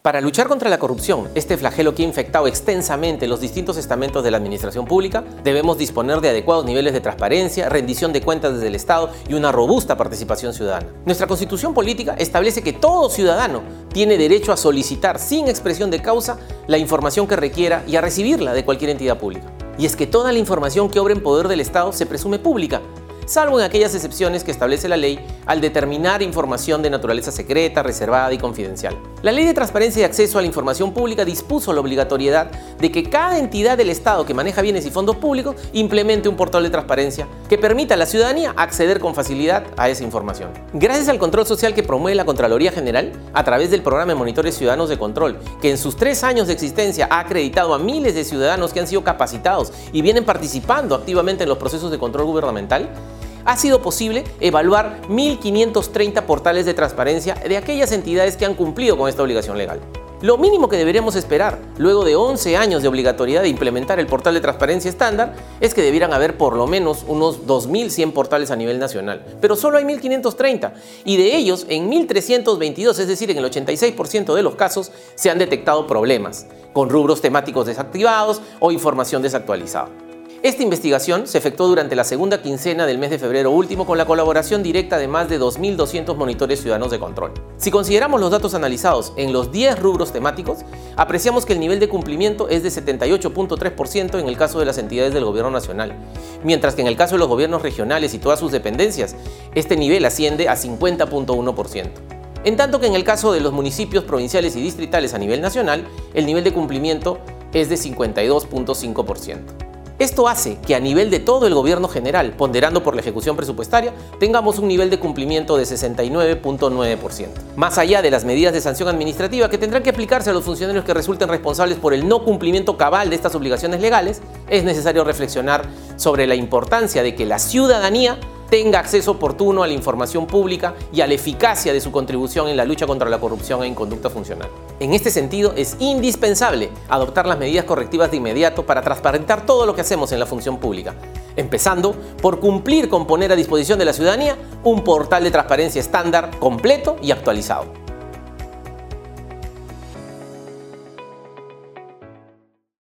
Para luchar contra la corrupción, este flagelo que ha infectado extensamente los distintos estamentos de la administración pública, debemos disponer de adecuados niveles de transparencia, rendición de cuentas desde el Estado y una robusta participación ciudadana. Nuestra constitución política establece que todo ciudadano tiene derecho a solicitar sin expresión de causa la información que requiera y a recibirla de cualquier entidad pública. Y es que toda la información que obra en poder del Estado se presume pública, salvo en aquellas excepciones que establece la ley al determinar información de naturaleza secreta, reservada y confidencial. La Ley de Transparencia y Acceso a la Información Pública dispuso la obligatoriedad de que cada entidad del Estado que maneja bienes y fondos públicos implemente un portal de transparencia que permita a la ciudadanía acceder con facilidad a esa información. Gracias al control social que promueve la Contraloría General, a través del programa de Monitores Ciudadanos de Control, que en sus tres años de existencia ha acreditado a miles de ciudadanos que han sido capacitados y vienen participando activamente en los procesos de control gubernamental, ha sido posible evaluar 1.530 portales de transparencia de aquellas entidades que han cumplido con esta obligación legal. Lo mínimo que deberíamos esperar, luego de 11 años de obligatoriedad de implementar el portal de transparencia estándar, es que debieran haber por lo menos unos 2.100 portales a nivel nacional. Pero solo hay 1.530 y de ellos en 1.322, es decir, en el 86% de los casos, se han detectado problemas, con rubros temáticos desactivados o información desactualizada. Esta investigación se efectuó durante la segunda quincena del mes de febrero último con la colaboración directa de más de 2.200 monitores ciudadanos de control. Si consideramos los datos analizados en los 10 rubros temáticos, apreciamos que el nivel de cumplimiento es de 78.3% en el caso de las entidades del gobierno nacional, mientras que en el caso de los gobiernos regionales y todas sus dependencias, este nivel asciende a 50.1%. En tanto que en el caso de los municipios provinciales y distritales a nivel nacional, el nivel de cumplimiento es de 52.5%. Esto hace que a nivel de todo el gobierno general, ponderando por la ejecución presupuestaria, tengamos un nivel de cumplimiento de 69.9%. Más allá de las medidas de sanción administrativa que tendrán que aplicarse a los funcionarios que resulten responsables por el no cumplimiento cabal de estas obligaciones legales, es necesario reflexionar sobre la importancia de que la ciudadanía tenga acceso oportuno a la información pública y a la eficacia de su contribución en la lucha contra la corrupción e inconducta funcional. En este sentido, es indispensable adoptar las medidas correctivas de inmediato para transparentar todo lo que hacemos en la función pública, empezando por cumplir con poner a disposición de la ciudadanía un portal de transparencia estándar completo y actualizado.